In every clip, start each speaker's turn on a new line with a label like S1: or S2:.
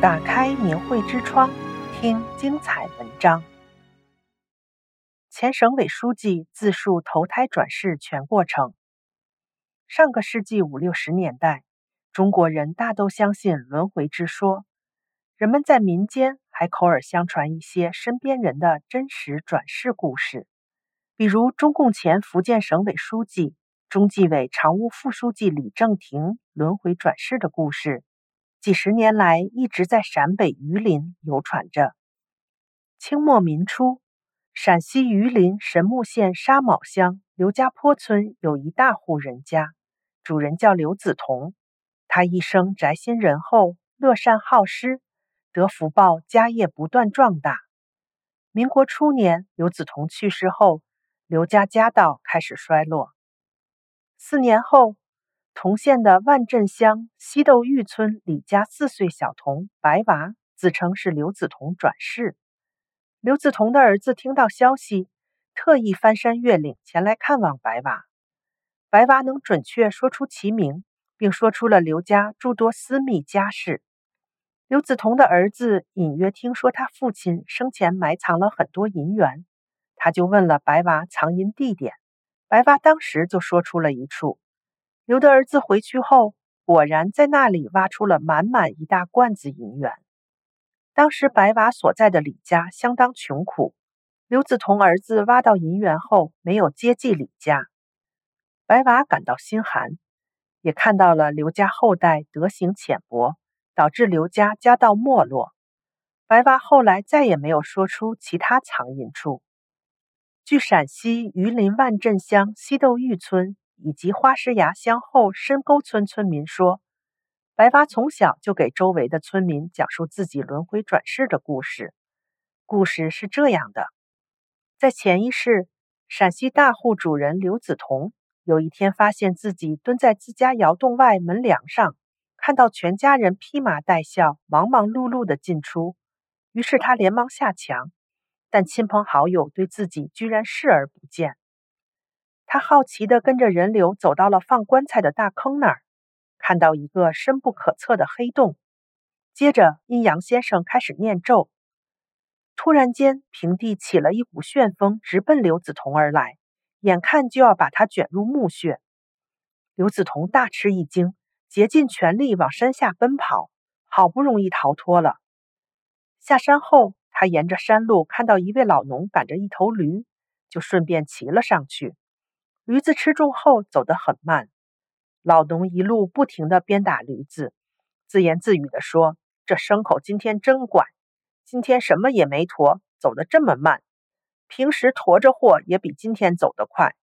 S1: 打开明慧之窗，听精彩文章。前省委书记自述投胎转世全过程。上个世纪五六十年代，中国人大都相信轮回之说，人们在民间还口耳相传一些身边人的真实转世故事，比如中共前福建省委书记、中纪委常务副书记李正廷轮回转世的故事。几十年来一直在陕北榆林流传着。清末民初，陕西榆林神木县沙卯乡刘家坡村有一大户人家，主人叫刘子彤。他一生宅心仁厚，乐善好施，得福报，家业不断壮大。民国初年，刘子彤去世后，刘家家道开始衰落。四年后，同县的万镇乡西窦峪村李家四岁小童白娃自称是刘子彤转世。刘子彤的儿子听到消息，特意翻山越岭前来看望白娃。白娃能准确说出其名，并说出了刘家诸多私密家事。刘子彤的儿子隐约听说他父亲生前埋藏了很多银元，他就问了白娃藏银地点，白娃当时就说出了一处。刘的儿子回去后，果然在那里挖出了满满一大罐子银元。当时白娃所在的李家相当穷苦，刘子彤儿子挖到银元后，没有接济李家，白娃感到心寒，也看到了刘家后代德行浅薄，导致刘家家道没落。白娃后来再也没有说出其他藏银处。据陕西榆林万镇乡西窦峪村。以及花石崖乡后深沟村村民说，白发从小就给周围的村民讲述自己轮回转世的故事。故事是这样的：在前一世，陕西大户主人刘子彤有一天发现自己蹲在自家窑洞外门梁上，看到全家人披麻戴孝、忙忙碌碌的进出，于是他连忙下墙，但亲朋好友对自己居然视而不见。他好奇地跟着人流走到了放棺材的大坑那儿，看到一个深不可测的黑洞。接着，阴阳先生开始念咒。突然间，平地起了一股旋风，直奔刘子彤而来，眼看就要把他卷入墓穴。刘子彤大吃一惊，竭尽全力往山下奔跑，好不容易逃脱了。下山后，他沿着山路看到一位老农赶着一头驴，就顺便骑了上去。驴子吃重后走得很慢，老农一路不停地鞭打驴子，自言自语地说：“这牲口今天真乖，今天什么也没驮，走得这么慢。平时驮着货也比今天走得快。”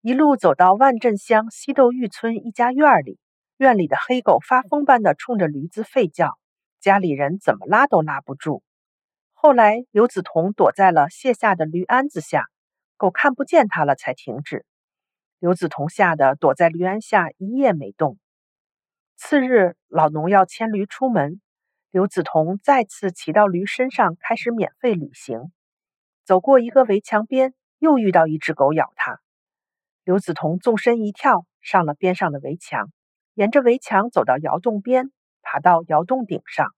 S1: 一路走到万镇乡西豆峪村一家院里，院里的黑狗发疯般地冲着驴子吠叫，家里人怎么拉都拉不住。后来，刘子彤躲在了卸下的驴鞍子下。狗看不见他了，才停止。刘子彤吓得躲在驴鞍下一夜没动。次日，老农要牵驴出门，刘子彤再次骑到驴身上，开始免费旅行。走过一个围墙边，又遇到一只狗咬他。刘子彤纵身一跳，上了边上的围墙，沿着围墙走到窑洞边，爬到窑洞顶上。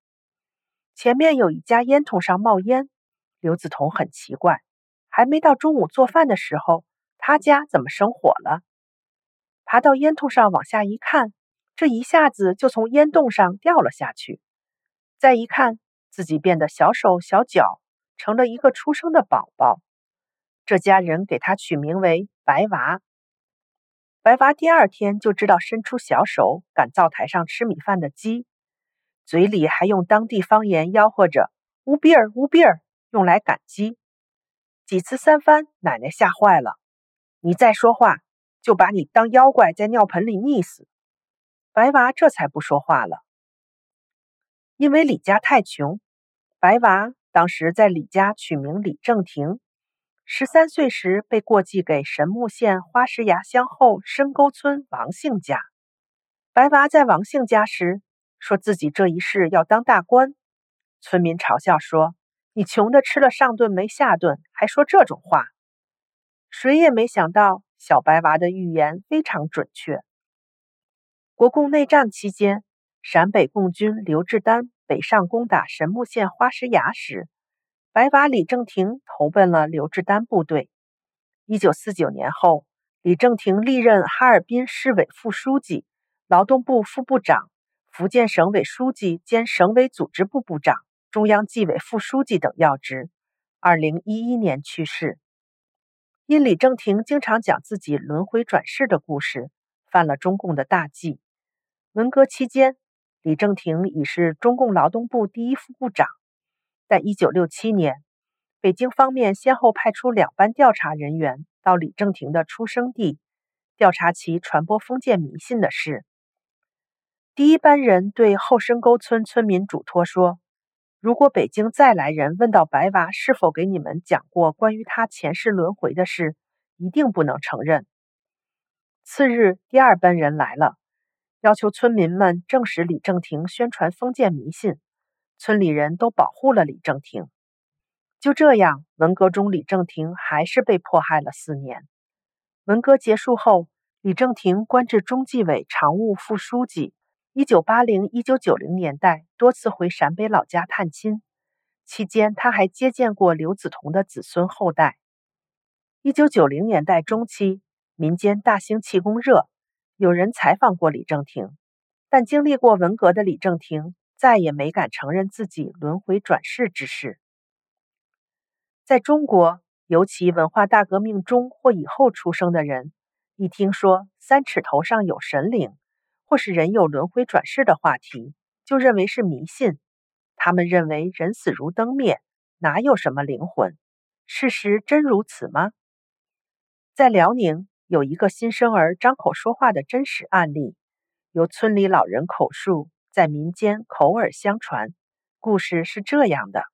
S1: 前面有一家烟囱上冒烟，刘子彤很奇怪。还没到中午做饭的时候，他家怎么生火了？爬到烟囱上往下一看，这一下子就从烟洞上掉了下去。再一看，自己变得小手小脚，成了一个出生的宝宝。这家人给他取名为白娃。白娃第二天就知道伸出小手赶灶台上吃米饭的鸡，嘴里还用当地方言吆喝着“乌比尔乌比尔”，用来赶鸡。几次三番，奶奶吓坏了。你再说话，就把你当妖怪在尿盆里溺死。白娃这才不说话了。因为李家太穷，白娃当时在李家取名李正廷。十三岁时被过继给神木县花石崖乡后深沟村王姓家。白娃在王姓家时，说自己这一世要当大官。村民嘲笑说。你穷的吃了上顿没下顿，还说这种话？谁也没想到，小白娃的预言非常准确。国共内战期间，陕北共军刘志丹北上攻打神木县花石崖时，白娃李正廷投奔了刘志丹部队。一九四九年后，李正廷历任哈尔滨市委副书记、劳动部副部长、福建省委书记兼省委组织部部长、中央纪委副书记等要职。二零一一年去世。因李正廷经常讲自己轮回转世的故事，犯了中共的大忌。文革期间，李正廷已是中共劳动部第一副部长，但一九六七年，北京方面先后派出两班调查人员到李正廷的出生地，调查其传播封建迷信的事。第一班人对后深沟村村民嘱托说：“如果北京再来人问到白娃是否给你们讲过关于他前世轮回的事，一定不能承认。”次日，第二班人来了，要求村民们证实李正廷宣传封建迷信，村里人都保护了李正廷。就这样，文革中李正廷还是被迫害了四年。文革结束后，李正廷官至中纪委常务副书记。一九八零、一九九零年代多次回陕北老家探亲，期间他还接见过刘梓彤的子孙后代。一九九零年代中期，民间大兴气功热，有人采访过李正廷，但经历过文革的李正廷再也没敢承认自己轮回转世之事。在中国，尤其文化大革命中或以后出生的人，一听说三尺头上有神灵，或是人有轮回转世的话题，就认为是迷信。他们认为人死如灯灭，哪有什么灵魂？事实真如此吗？在辽宁有一个新生儿张口说话的真实案例，由村里老人口述，在民间口耳相传。故事是这样的。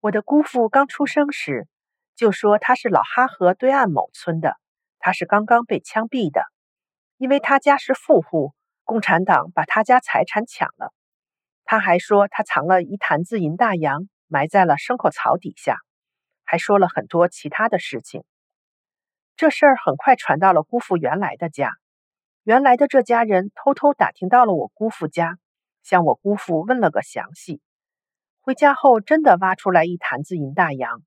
S1: 我的姑父刚出生时，就说他是老哈河对岸某村的，他是刚刚被枪毙的，因为他家是富户，共产党把他家财产抢了。他还说他藏了一坛子银大洋，埋在了牲口槽底下，还说了很多其他的事情。这事儿很快传到了姑父原来的家，原来的这家人偷偷打听到了我姑父家，向我姑父问了个详细。回家后，真的挖出来一坛子银大洋。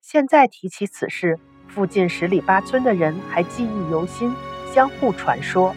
S1: 现在提起此事，附近十里八村的人还记忆犹新，相互传说。